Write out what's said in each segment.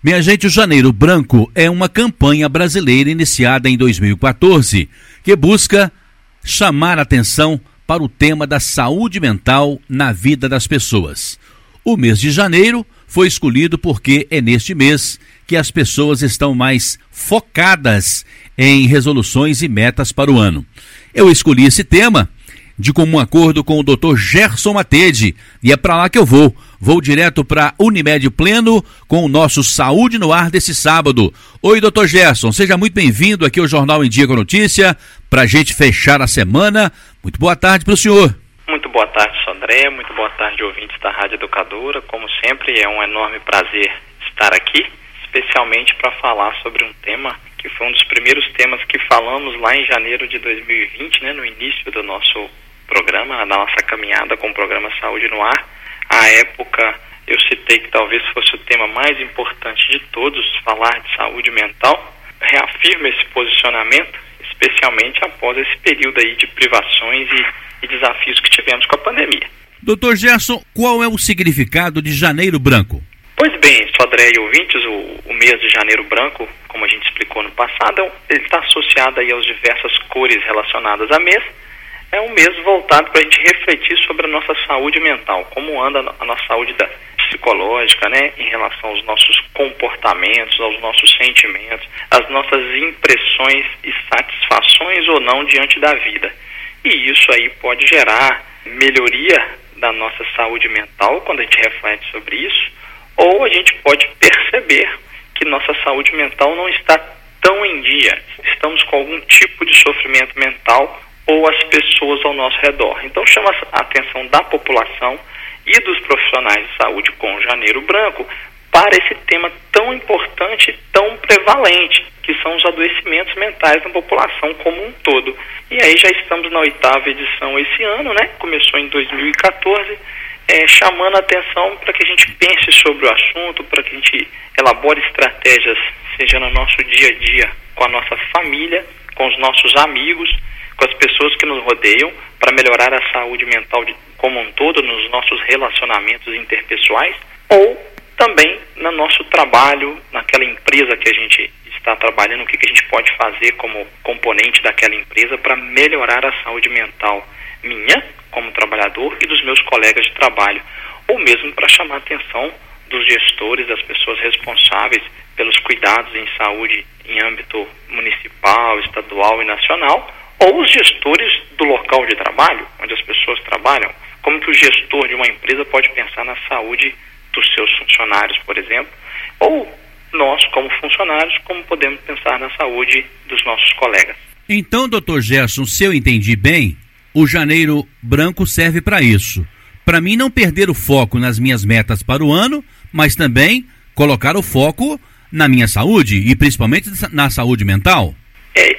Minha gente, o Janeiro Branco é uma campanha brasileira iniciada em 2014 que busca chamar atenção para o tema da saúde mental na vida das pessoas. O mês de janeiro foi escolhido porque é neste mês que as pessoas estão mais focadas em resoluções e metas para o ano. Eu escolhi esse tema de comum acordo com o Dr. Gerson Matede. E é para lá que eu vou. Vou direto para Unimed Pleno com o nosso Saúde no Ar desse sábado. Oi, Dr. Gerson, seja muito bem-vindo aqui ao Jornal em Dia com Notícia, para a gente fechar a semana. Muito boa tarde para o senhor. Muito boa tarde, Sandré. Muito boa tarde, ouvintes da Rádio Educadora. Como sempre, é um enorme prazer estar aqui, especialmente para falar sobre um tema que foi um dos primeiros temas que falamos lá em janeiro de 2020, né, no início do nosso programa, na nossa caminhada com o programa Saúde no Ar. À época, eu citei que talvez fosse o tema mais importante de todos, falar de saúde mental. Reafirmo esse posicionamento, especialmente após esse período aí de privações e, e desafios que tivemos com a pandemia. Doutor Gerson, qual é o significado de Janeiro Branco? Pois bem, Sodré e ouvintes, o, o, mês de Janeiro Branco, como a gente explicou no passado, ele está associado aí às diversas cores relacionadas a mês, é um mês voltado para a gente refletir sobre a nossa saúde mental, como anda a nossa saúde da, psicológica, né, em relação aos nossos comportamentos, aos nossos sentimentos, às nossas impressões e satisfações ou não diante da vida. E isso aí pode gerar melhoria da nossa saúde mental quando a gente reflete sobre isso, ou a gente pode perceber que nossa saúde mental não está tão em dia. Estamos com algum tipo de sofrimento mental ou as pessoas ao nosso redor. Então chama a atenção da população e dos profissionais de saúde com Janeiro Branco para esse tema tão importante tão prevalente, que são os adoecimentos mentais na população como um todo. E aí já estamos na oitava edição esse ano, né? Começou em 2014, é, chamando a atenção para que a gente pense sobre o assunto, para que a gente elabore estratégias, seja no nosso dia a dia, com a nossa família, com os nossos amigos com as pessoas que nos rodeiam, para melhorar a saúde mental de, como um todo nos nossos relacionamentos interpessoais, ou também no nosso trabalho, naquela empresa que a gente está trabalhando, o que, que a gente pode fazer como componente daquela empresa para melhorar a saúde mental minha, como trabalhador, e dos meus colegas de trabalho, ou mesmo para chamar a atenção dos gestores, das pessoas responsáveis pelos cuidados em saúde em âmbito municipal, estadual e nacional, ou os gestores do local de trabalho, onde as pessoas trabalham. Como que o gestor de uma empresa pode pensar na saúde dos seus funcionários, por exemplo, ou nós, como funcionários, como podemos pensar na saúde dos nossos colegas. Então, doutor Gerson, se eu entendi bem, o janeiro branco serve para isso. Para mim não perder o foco nas minhas metas para o ano, mas também colocar o foco na minha saúde e principalmente na saúde mental. É,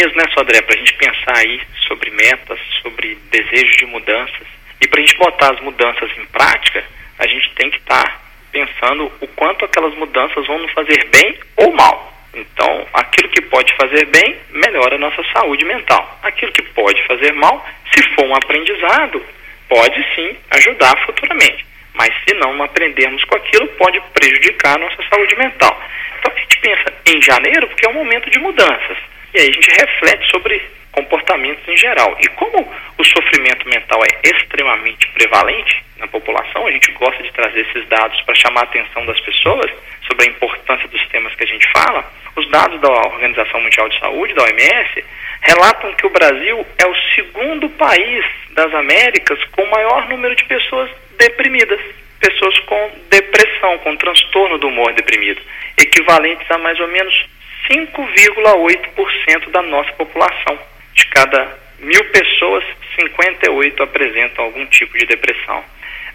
mês, né, Sodré, para a gente pensar aí sobre metas, sobre desejos de mudanças. E para a gente botar as mudanças em prática, a gente tem que estar tá pensando o quanto aquelas mudanças vão nos fazer bem ou mal. Então, aquilo que pode fazer bem, melhora a nossa saúde mental. Aquilo que pode fazer mal, se for um aprendizado, pode sim ajudar futuramente. Mas se não aprendermos com aquilo, pode prejudicar a nossa saúde mental. Então a gente pensa em janeiro porque é um momento de mudanças. E aí a gente reflete sobre comportamentos em geral. E como o sofrimento mental é extremamente prevalente na população, a gente gosta de trazer esses dados para chamar a atenção das pessoas sobre a importância dos temas que a gente fala. Os dados da Organização Mundial de Saúde, da OMS, relatam que o Brasil é o segundo país das Américas com o maior número de pessoas deprimidas, pessoas com depressão, com transtorno do humor deprimido, equivalentes a mais ou menos 5,8% da nossa população. De cada mil pessoas, 58 apresentam algum tipo de depressão.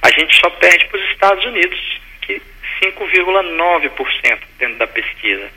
A gente só perde para os Estados Unidos, que 5,9% dentro da pesquisa.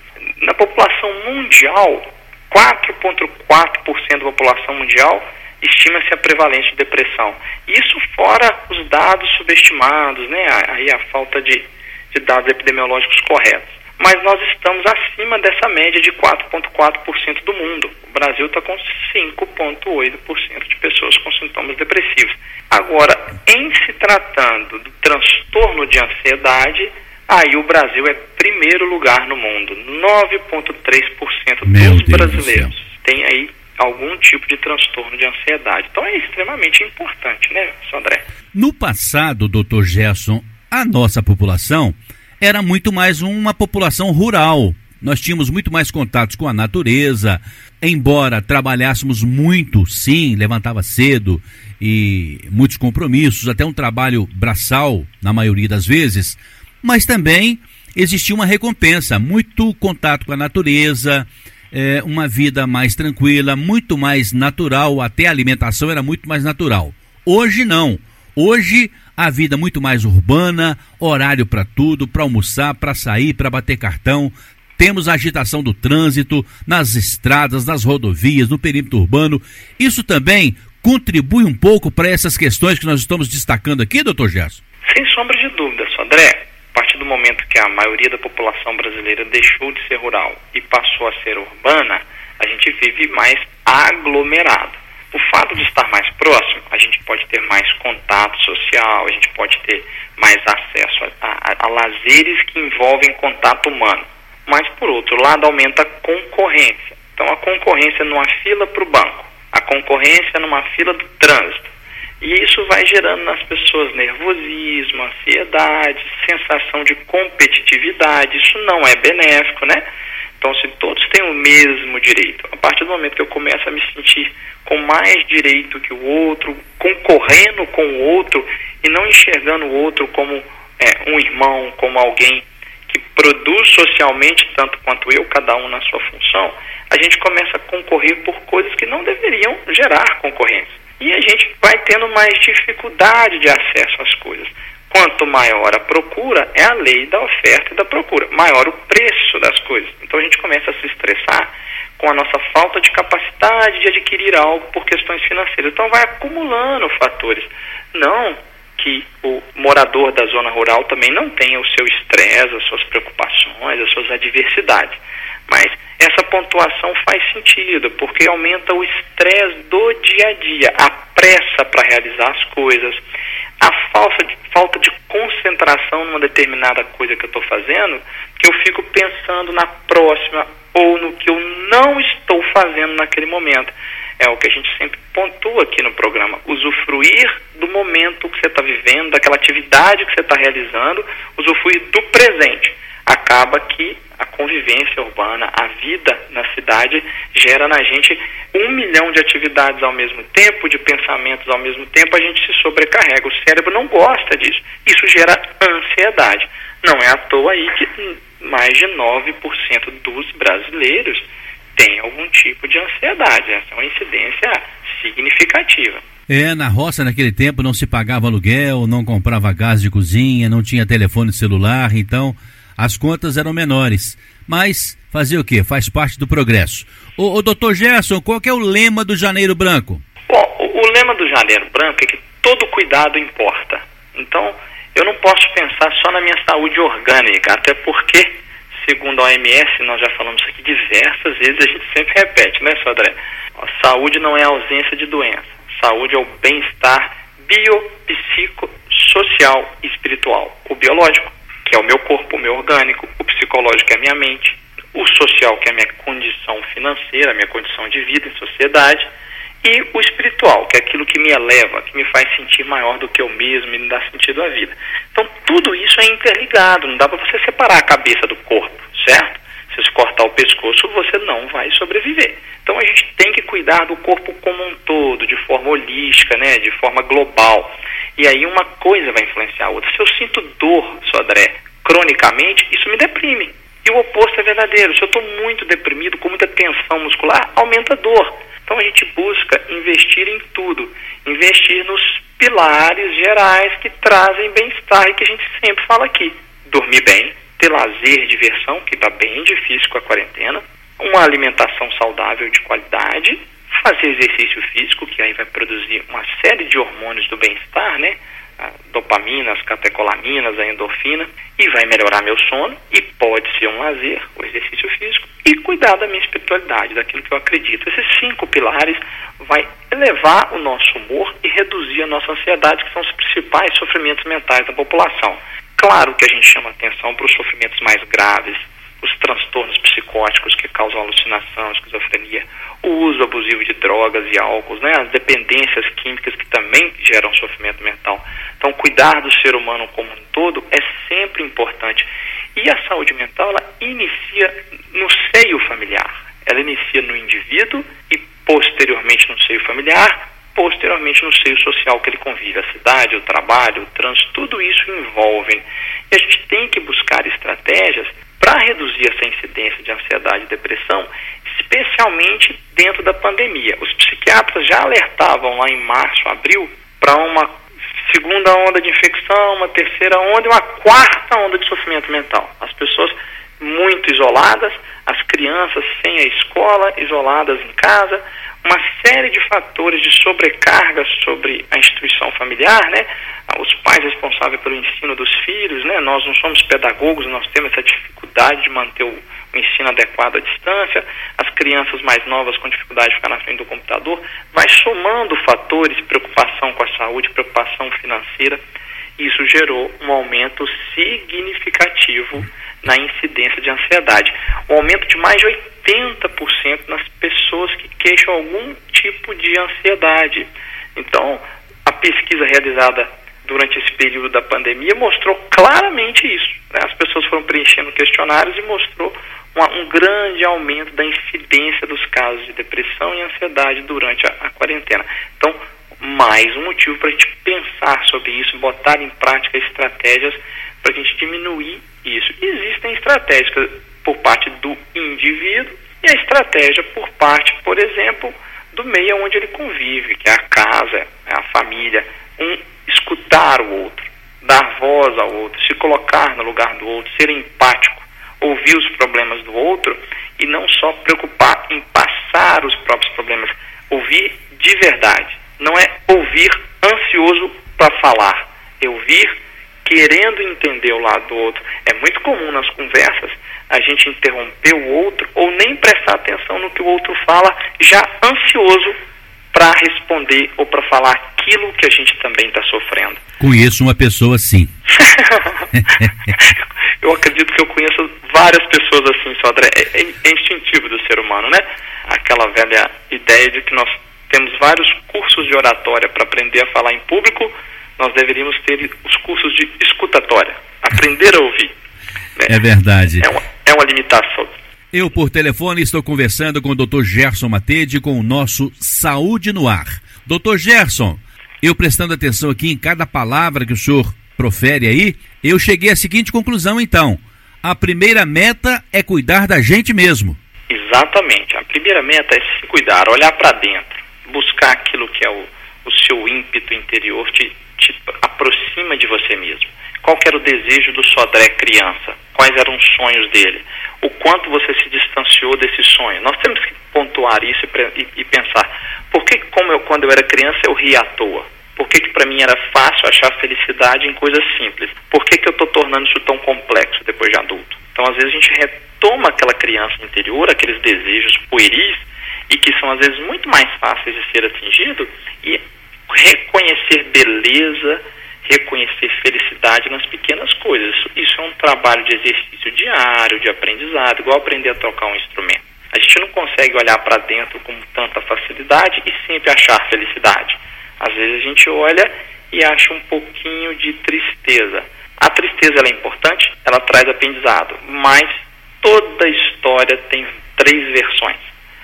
Na população mundial, 4,4% da população mundial estima-se a prevalência de depressão. Isso fora os dados subestimados, né? Aí a falta de, de dados epidemiológicos corretos mas nós estamos acima dessa média de 4,4% do mundo. O Brasil está com 5,8% de pessoas com sintomas depressivos. Agora, em se tratando do transtorno de ansiedade, Aí o Brasil é primeiro lugar no mundo. 9,3% dos brasileiros têm aí algum tipo de transtorno de ansiedade. Então é extremamente importante, né, Sandré? No passado, doutor Gerson, a nossa população era muito mais uma população rural. Nós tínhamos muito mais contatos com a natureza, embora trabalhássemos muito, sim, levantava cedo e muitos compromissos, até um trabalho braçal na maioria das vezes, mas também existia uma recompensa, muito contato com a natureza, é, uma vida mais tranquila, muito mais natural, até a alimentação era muito mais natural. Hoje não. Hoje a vida muito mais urbana, horário para tudo, para almoçar, para sair, para bater cartão. Temos a agitação do trânsito nas estradas, nas rodovias, no perímetro urbano. Isso também contribui um pouco para essas questões que nós estamos destacando aqui, doutor Gerson? Sem sombra de dúvida, Sandré partir do momento que a maioria da população brasileira deixou de ser rural e passou a ser urbana, a gente vive mais aglomerado. O fato de estar mais próximo, a gente pode ter mais contato social, a gente pode ter mais acesso a, a, a lazeres que envolvem contato humano. Mas, por outro lado, aumenta a concorrência. Então, a concorrência numa fila para o banco, a concorrência numa fila do trânsito, e isso vai gerando nas pessoas nervosismo, ansiedade, sensação de competitividade. Isso não é benéfico, né? Então, se todos têm o mesmo direito, a partir do momento que eu começo a me sentir com mais direito que o outro, concorrendo com o outro e não enxergando o outro como é, um irmão, como alguém que produz socialmente tanto quanto eu, cada um na sua função, a gente começa a concorrer por coisas que não deveriam gerar concorrência e a gente vai tendo mais dificuldade de acesso às coisas. Quanto maior a procura, é a lei da oferta e da procura, maior o preço das coisas. Então a gente começa a se estressar com a nossa falta de capacidade de adquirir algo por questões financeiras. Então vai acumulando fatores. Não que o morador da zona rural também não tenha o seu estresse, as suas preocupações, as suas adversidades. Mas essa pontuação faz sentido, porque aumenta o estresse do dia a dia, a pressa para realizar as coisas, a falta de, falta de concentração numa determinada coisa que eu estou fazendo, que eu fico pensando na próxima ou no que eu não estou fazendo naquele momento. É o que a gente sempre pontua aqui no programa, usufruir do momento que você está vivendo, daquela atividade que você está realizando, usufruir do presente. Acaba que a convivência urbana, a vida na cidade, gera na gente um milhão de atividades ao mesmo tempo, de pensamentos ao mesmo tempo, a gente se sobrecarrega. O cérebro não gosta disso. Isso gera ansiedade. Não é à toa aí que mais de 9% dos brasileiros têm algum tipo de ansiedade. Essa é uma incidência significativa. É, na roça naquele tempo não se pagava aluguel, não comprava gás de cozinha, não tinha telefone celular, então as contas eram menores. Mas fazer o quê? Faz parte do progresso. O, o doutor Gerson, qual é o lema do Janeiro Branco? Bom, o, o lema do Janeiro Branco é que todo cuidado importa. Então, eu não posso pensar só na minha saúde orgânica, até porque, segundo a OMS, nós já falamos aqui diversas vezes, a gente sempre repete, né, Sodré? Saúde não é a ausência de doença. Saúde é o bem-estar bio, psico, social e espiritual. O biológico que é o meu corpo, o meu orgânico, o psicológico é a minha mente, o social, que é a minha condição financeira, a minha condição de vida em sociedade, e o espiritual, que é aquilo que me eleva, que me faz sentir maior do que eu mesmo e me dá sentido à vida. Então, tudo isso é interligado, não dá para você separar a cabeça do corpo, certo? Se você cortar o pescoço, você não vai sobreviver. Então, a gente tem que cuidar do corpo como um todo, de forma holística, né, de forma global. E aí uma coisa vai influenciar a outra. Se eu sinto dor, Sodré, cronicamente, isso me deprime. E o oposto é verdadeiro. Se eu estou muito deprimido, com muita tensão muscular, aumenta a dor. Então a gente busca investir em tudo, investir nos pilares gerais que trazem bem-estar e que a gente sempre fala aqui. Dormir bem, ter lazer, diversão, que está bem difícil com a quarentena, uma alimentação saudável de qualidade fazer exercício físico, que aí vai produzir uma série de hormônios do bem-estar, né? Dopamina, as catecolaminas, a endorfina, e vai melhorar meu sono, e pode ser um lazer, o exercício físico, e cuidar da minha espiritualidade, daquilo que eu acredito. Esses cinco pilares vai elevar o nosso humor e reduzir a nossa ansiedade, que são os principais sofrimentos mentais da população. Claro que a gente chama atenção para os sofrimentos mais graves, os transtornos psicóticos que causam alucinação, esquizofrenia, o uso abusivo de drogas e álcools, né, as dependências químicas que também geram sofrimento mental. Então, cuidar do ser humano como um todo é sempre importante. E a saúde mental, ela inicia no seio familiar. Ela inicia no indivíduo e posteriormente no seio familiar, posteriormente no seio social que ele convive, a cidade, o trabalho, o trânsito, tudo isso envolve. E a gente tem que buscar estratégias para reduzir essa incidência de ansiedade e depressão, especialmente dentro da pandemia. Os psiquiatras já alertavam lá em março, abril, para uma segunda onda de infecção, uma terceira onda e uma quarta onda de sofrimento mental. As pessoas muito isoladas, as crianças sem a escola, isoladas em casa, uma série de fatores de sobrecarga sobre a instituição familiar, né? Os pais responsáveis pelo ensino dos filhos, né? Nós não somos pedagogos, nós temos essa dificuldade de manter o, ensino adequado à distância, as crianças mais novas com dificuldade de ficar na frente do computador, vai somando fatores, preocupação com a saúde, preocupação financeira, isso gerou um aumento significativo na incidência de ansiedade. Um aumento de mais de 80% nas pessoas que queixam algum tipo de ansiedade. Então, a pesquisa realizada durante esse período da pandemia mostrou claramente isso. Né? As pessoas foram preenchendo questionários e mostrou uma, um grande aumento da incidência dos casos de depressão e ansiedade durante a, a quarentena. Então, mais um motivo para a gente pensar sobre isso, botar em prática estratégias para a gente diminuir isso. Existem estratégias por parte do indivíduo e a estratégia por parte, por exemplo, do meio onde ele convive, que é a casa, é a família. Um, escutar o outro, dar voz ao outro, se colocar no lugar do outro, ser empático, ouvir os problemas do outro e não só preocupar em passar os próprios problemas, ouvir de verdade. Não é ouvir ansioso para falar, é ouvir querendo entender o lado do outro. É muito comum nas conversas a gente interromper o outro ou nem prestar atenção no que o outro fala, já ansioso para responder ou para falar aquilo que a gente também está sofrendo. Conheço uma pessoa assim. eu acredito que eu conheço várias pessoas assim, Sodré. É, é, é instintivo do ser humano, né? Aquela velha ideia de que nós temos vários cursos de oratória para aprender a falar em público, nós deveríamos ter os cursos de escutatória, aprender a ouvir. Né? É verdade. É uma, é uma limitação. Eu, por telefone, estou conversando com o Dr. Gerson Matede com o nosso Saúde no Ar. Dr. Gerson, eu prestando atenção aqui em cada palavra que o senhor profere aí, eu cheguei à seguinte conclusão, então. A primeira meta é cuidar da gente mesmo. Exatamente. A primeira meta é se cuidar, olhar para dentro, buscar aquilo que é o, o seu ímpeto interior, te, te aproxima de você mesmo. Qual era o desejo do Sodré criança? Quais eram os sonhos dele? O quanto você se distanciou desse sonho? Nós temos que pontuar isso e, e, pensar. Por que, como eu, quando eu era criança, eu ria à toa? Por que, que para mim era fácil achar felicidade em coisas simples? Por que, que eu estou tornando isso tão complexo depois de adulto? Então, às vezes, a gente retoma aquela criança interior, aqueles desejos pueris, e que são, às vezes, muito mais fáceis de ser atingido, e reconhecer beleza, reconhecer felicidade nas pequenas coisas. Isso é um trabalho de exercício diário, de aprendizado, igual aprender a tocar um instrumento. A gente não consegue olhar para dentro com tanta facilidade e sempre achar felicidade. Às vezes a gente olha e acha um pouquinho de tristeza. A tristeza é importante, ela traz aprendizado, mas toda história tem três versões.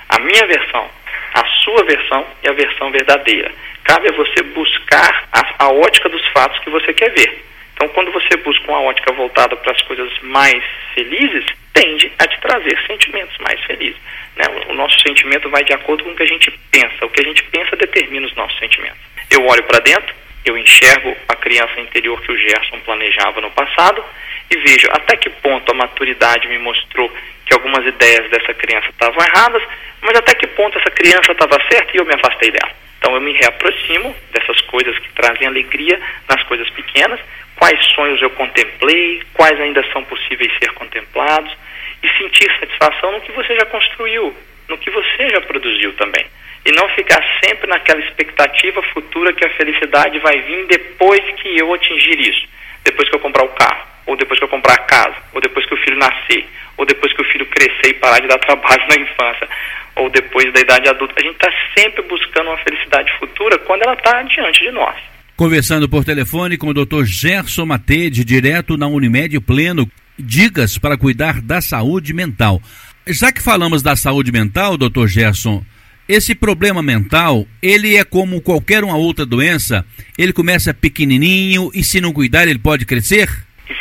A minha versão, a sua versão e a versão verdadeira. Cabe a você buscar a, a ótica dos fatos que você quer ver. Então, quando você busca uma ótica voltada para as coisas mais felizes, tende a te trazer sentimentos mais felizes. Né? O nosso sentimento vai de acordo com o que a gente pensa. O que a gente pensa determina os nossos sentimentos. Eu olho para dentro, eu enxergo a criança interior que o Gerson planejava no passado e vejo até que ponto a maturidade me mostrou que algumas ideias dessa criança estavam erradas, mas até que ponto essa criança estava certa e eu me afastei dela. Então eu me reaproximo dessas coisas que trazem alegria nas coisas pequenas, quais sonhos eu contemplei, quais ainda são possíveis ser contemplados, e sentir satisfação no que você já construiu, no que você já produziu também. E não ficar sempre naquela expectativa futura que a felicidade vai vir depois que eu atingir isso. depois que eu comprar o carro, ou depois que eu comprar casa, ou depois que o filho nascer, ou depois que o filho crescer e parar de dar trabalho na infância, ou depois da idade adulta. A gente está sempre buscando uma felicidade futura quando ela está diante de nós. Conversando por telefone com o Dr. Gerson Matede, direto na Unimed Pleno, dicas para cuidar da saúde mental. Já que falamos da saúde mental, Dr. Gerson, esse problema mental, ele é como qualquer uma outra doença, ele começa pequenininho e se não cuidar ele pode crescer?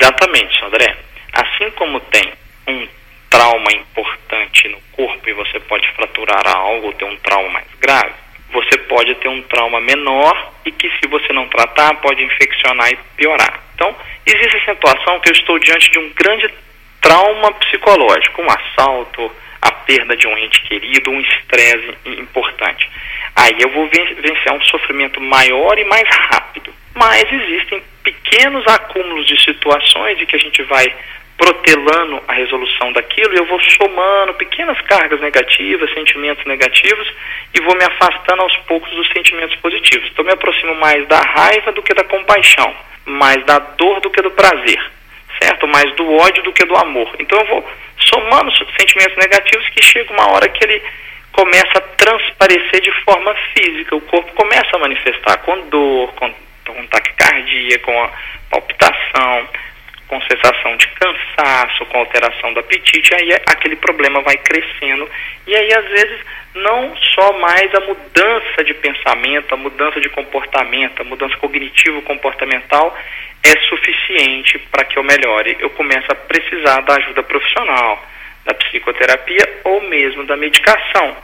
Exatamente, André. Assim como tem um trauma importante no corpo e você pode fraturar algo ou ter um trauma mais grave, você pode ter um trauma menor e que se você não tratar pode infeccionar e piorar. Então, existe a situação que eu estou diante de um grande trauma psicológico, um assalto, a perda de um ente querido, um estresse importante. Aí eu vou vencer um sofrimento maior e mais rápido. Mas existem pequenos acúmulos de situações em que a gente vai protelando a resolução daquilo e eu vou somando pequenas cargas negativas, sentimentos negativos e vou me afastando aos poucos dos sentimentos positivos. Então me aproximo mais da raiva do que da compaixão, mais da dor do que do prazer, certo? Mais do ódio do que do amor. Então eu vou somando sentimentos negativos que chega uma hora que ele começa a transparecer de forma física. O corpo começa a manifestar com dor, com, com taquicardia, com palpitação, com sensação de cansaço, com alteração do apetite, aí aquele problema vai crescendo. E aí, às vezes, não só mais a mudança de pensamento, a mudança de comportamento, a mudança cognitivo-comportamental é suficiente para que eu melhore. Eu começo a precisar da ajuda profissional, da psicoterapia ou mesmo da medicação.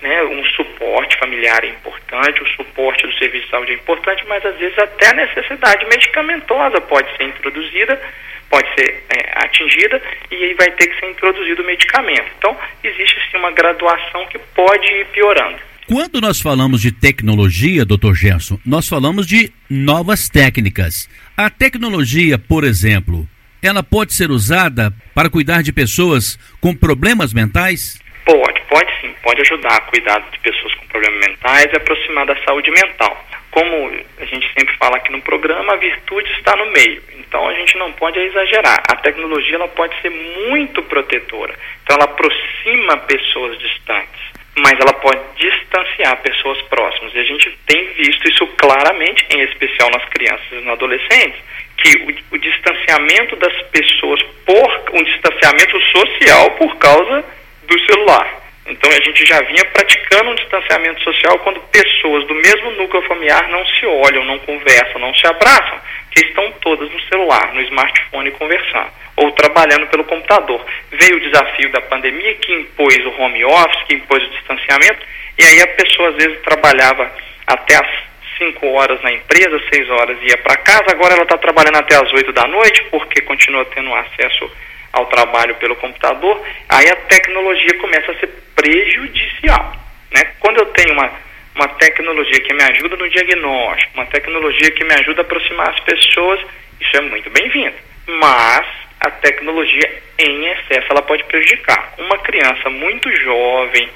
Né, um suporte familiar é importante, o suporte do serviço de saúde é importante, mas às vezes até a necessidade medicamentosa pode ser introduzida, pode ser é, atingida e aí vai ter que ser introduzido o medicamento. Então, existe sim uma graduação que pode ir piorando. Quando nós falamos de tecnologia, doutor Gerson, nós falamos de novas técnicas. A tecnologia, por exemplo, ela pode ser usada para cuidar de pessoas com problemas mentais? Pode, pode sim, pode ajudar a cuidar de pessoas com problemas mentais e aproximar da saúde mental. Como a gente sempre fala aqui no programa, a virtude está no meio. Então a gente não pode exagerar. A tecnologia ela pode ser muito protetora. Então ela aproxima pessoas distantes, mas ela pode distanciar pessoas próximas. E a gente tem visto isso claramente, em especial nas crianças e nos adolescentes, que o, o distanciamento das pessoas por um distanciamento social por causa do celular. Então a gente já vinha praticando um distanciamento social quando pessoas do mesmo núcleo familiar não se olham, não conversam, não se abraçam, que estão todas no celular, no smartphone conversando, ou trabalhando pelo computador. Veio o desafio da pandemia que impôs o home office, que impôs o distanciamento, e aí a pessoa às vezes trabalhava até as 5 horas na empresa, 6 horas ia para casa, agora ela está trabalhando até as 8 da noite, porque continua tendo acesso ao trabalho pelo computador, aí a tecnologia começa a ser prejudicial. Né? Quando eu tenho uma, uma tecnologia que me ajuda no diagnóstico, uma tecnologia que me ajuda a aproximar as pessoas, isso é muito bem-vindo. Mas a tecnologia em excesso ela pode prejudicar. Uma criança muito jovem,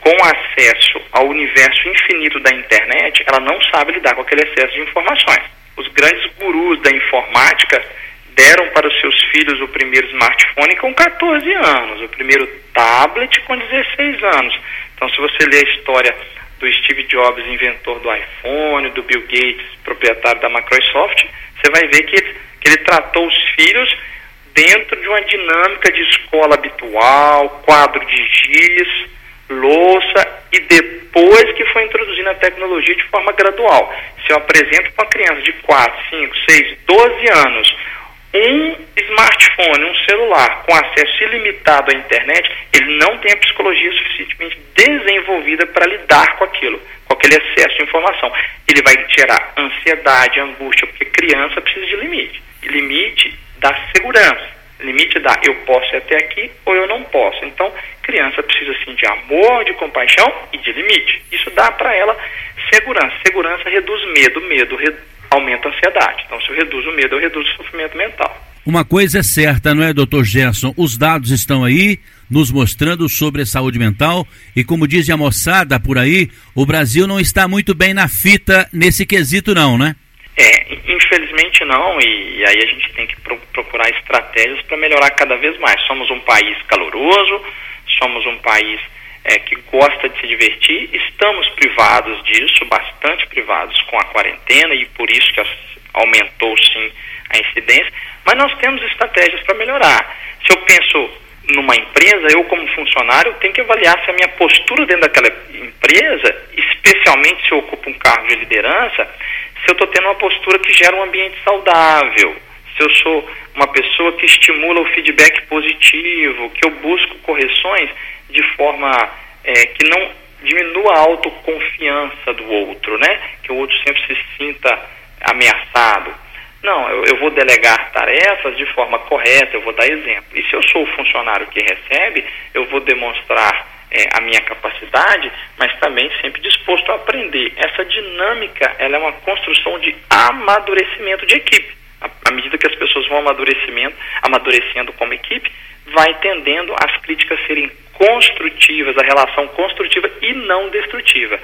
com acesso ao universo infinito da internet, ela não sabe lidar com aquele excesso de informações. Os grandes gurus da informática deram para os seus filhos o primeiro smartphone com 14 anos, o primeiro tablet com 16 anos. Então, se você ler a história do Steve Jobs, inventor do iPhone, do Bill Gates, proprietário da Microsoft, você vai ver que ele, que ele tratou os filhos dentro de uma dinâmica de escola habitual, quadro de giz, louça e depois que foi introduzindo a tecnologia de forma gradual. Se eu apresento para uma criança de 4, 5, 6, 12 anos um smartphone, um celular com acesso ilimitado à internet, ele não tem a psicologia suficientemente desenvolvida para lidar com aquilo, com aquele excesso de informação. Ele vai gerar ansiedade, angústia, porque criança precisa de limite. E limite dá segurança. Limite dá eu posso ir até aqui ou eu não posso. Então, criança precisa sim de amor, de compaixão e de limite. Isso dá para ela segurança. Segurança reduz medo, medo reduz aumenta a ansiedade. Então, se eu reduzo o medo, eu reduzo o sofrimento mental. Uma coisa é certa, não é, doutor Gerson? Os dados estão aí nos mostrando sobre a saúde mental e, como diz a moçada por aí, o Brasil não está muito bem na fita nesse quesito, não, né? É, infelizmente não, e, e aí a gente tem que pro, procurar estratégias para melhorar cada vez mais. Somos um país caloroso, somos um país é, que gosta de se divertir, estamos privados disso, bastante privados com a quarentena e por isso que aumentou sim a incidência, mas nós temos estratégias para melhorar. Se eu penso numa empresa, eu como funcionário tenho que avaliar se a minha postura dentro daquela empresa, especialmente se eu ocupo um cargo de liderança, se eu estou tendo uma postura que gera um ambiente saudável, se eu sou uma pessoa que estimula o feedback positivo, que eu busco correções de forma é, que não diminua a autoconfiança do outro, né? Que o outro sempre se sinta ameaçado. Não, eu, eu, vou delegar tarefas de forma correta, eu vou dar exemplo. E se eu sou o funcionário que recebe, eu vou demonstrar é, a minha capacidade, mas também sempre disposto a aprender. Essa dinâmica, ela é uma construção de amadurecimento de equipe. À medida que as pessoas vão amadurecimento, amadurecendo como equipe, vai tendendo as críticas serem construtivas, a relação construtiva e não destrutiva.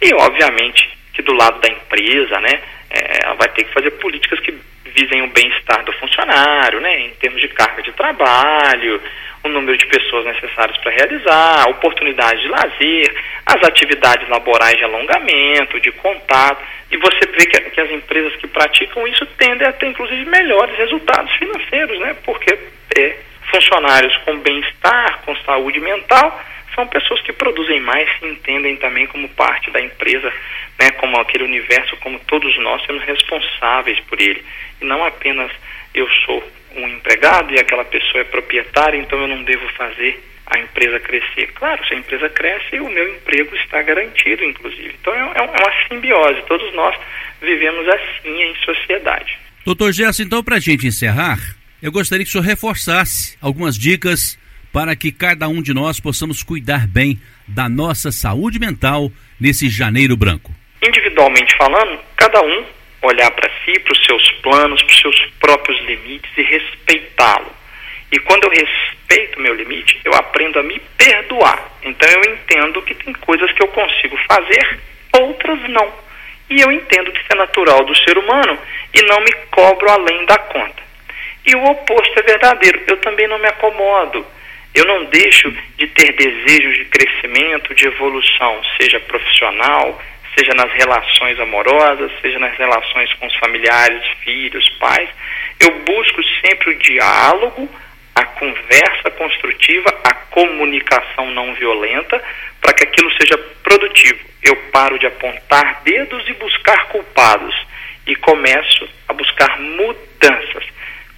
E, obviamente, que do lado da empresa, né, é, ela vai ter que fazer políticas que visem o bem-estar do funcionário, né, em termos de carga de trabalho, o número de pessoas necessárias para realizar, oportunidades de lazer, as atividades laborais de alongamento, de contato. E você vê que, que as empresas que praticam isso tendem a ter, inclusive, melhores resultados financeiros, né, porque é, funcionários com bem-estar, com saúde mental, são pessoas que produzem mais, se entendem também como parte da empresa, né, como aquele universo, como todos nós somos responsáveis por ele. E não apenas eu sou um empregado e aquela pessoa é proprietária, então eu não devo fazer a empresa crescer. Claro, se a empresa cresce, o meu emprego está garantido, inclusive. Então é, é, é uma simbiose, todos nós vivemos assim em sociedade. Doutor Gerson, então, para a gente encerrar, eu gostaria que o senhor reforçasse algumas dicas para que cada um de nós possamos cuidar bem da nossa saúde mental nesse janeiro branco? Individualmente falando, cada um olhar para si, para os seus planos, para os seus próprios limites e respeitá-lo. E quando eu respeito meu limite, eu aprendo a me perdoar. Então eu entendo que tem coisas que eu consigo fazer, outras não. E eu entendo que isso é natural do ser humano e não me cobro além da conta. E o oposto é verdadeiro. Eu também não me acomodo. Eu não deixo de ter desejos de crescimento, de evolução, seja profissional, seja nas relações amorosas, seja nas relações com os familiares, filhos, pais. Eu busco sempre o diálogo, a conversa construtiva, a comunicação não violenta, para que aquilo seja produtivo. Eu paro de apontar dedos e buscar culpados e começo a buscar mudanças.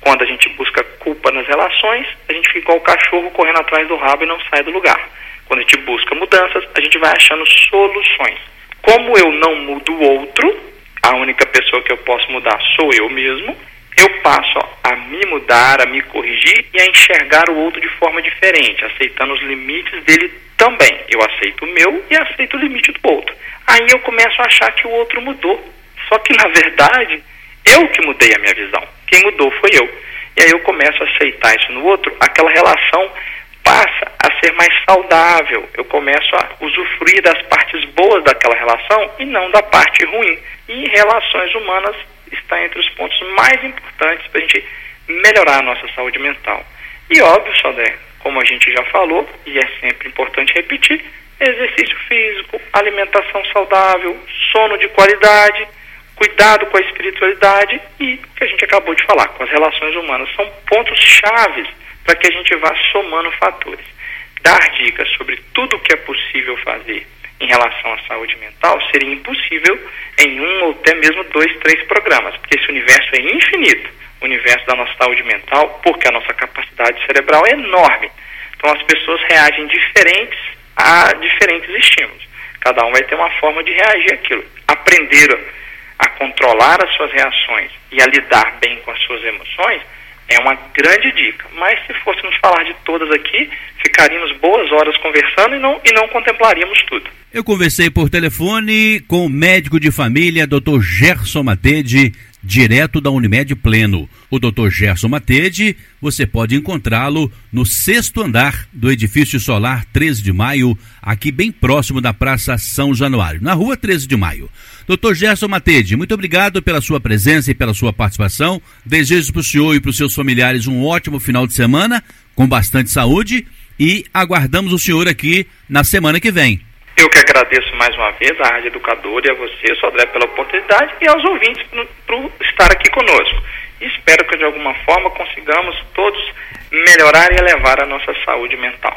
Quando a gente busca culpa nas relações, a gente fica igual o cachorro correndo atrás do rabo e não sai do lugar. Quando a gente busca mudanças, a gente vai achando soluções. Como eu não mudo o outro, a única pessoa que eu posso mudar sou eu mesmo, eu passo a me mudar, a me corrigir e a enxergar o outro de forma diferente, aceitando os limites dele também. Eu aceito o meu e aceito o limite do outro. Aí eu começo a achar que o outro mudou. Só que, na verdade, eu que mudei a minha visão. Quem mudou foi eu. E aí eu começo a aceitar isso no outro, aquela relação passa a ser mais saudável. Eu começo a usufruir das partes boas daquela relação e não da parte ruim. E relações humanas está entre os pontos mais importantes para a gente melhorar a nossa saúde mental. E óbvio, Sodré, como a gente já falou, e é sempre importante repetir, exercício físico, alimentação saudável, sono de qualidade, cuidado com a espiritualidade e o que a gente acabou de falar, com as relações humanas. São pontos chaves para que a gente vá somando fatores. Dar dicas sobre tudo o que é possível fazer em relação à saúde mental seria impossível em um ou até mesmo dois, três programas, porque esse universo é infinito, o universo da nossa saúde mental, porque a nossa capacidade cerebral é enorme. Então as pessoas reagem diferentes a diferentes estímulos. Cada um vai ter uma forma de reagir àquilo. Aprender a controlar as suas reações e a lidar bem com as suas emoções é uma grande dica. Mas se fôssemos falar de todas aqui, ficaríamos boas horas conversando e não, e não contemplaríamos tudo. Eu conversei por telefone com o médico de família, Dr. Gerson Matede, direto da Unimed Pleno. O Dr. Gerson Matede, você pode encontrá-lo no sexto andar do edifício solar 13 de maio, aqui bem próximo da Praça São Januário, na rua 13 de maio. Dr. Gerson Matede, muito obrigado pela sua presença e pela sua participação. Desejo para o senhor e para os seus familiares um ótimo final de semana, com bastante saúde, e aguardamos o senhor aqui na semana que vem. Eu que agradeço mais uma vez à Rádio Educadora e a você, Sodré, pela oportunidade e aos ouvintes por estar aqui conosco. espero que de alguma forma consigamos todos melhorar e elevar a nossa saúde mental.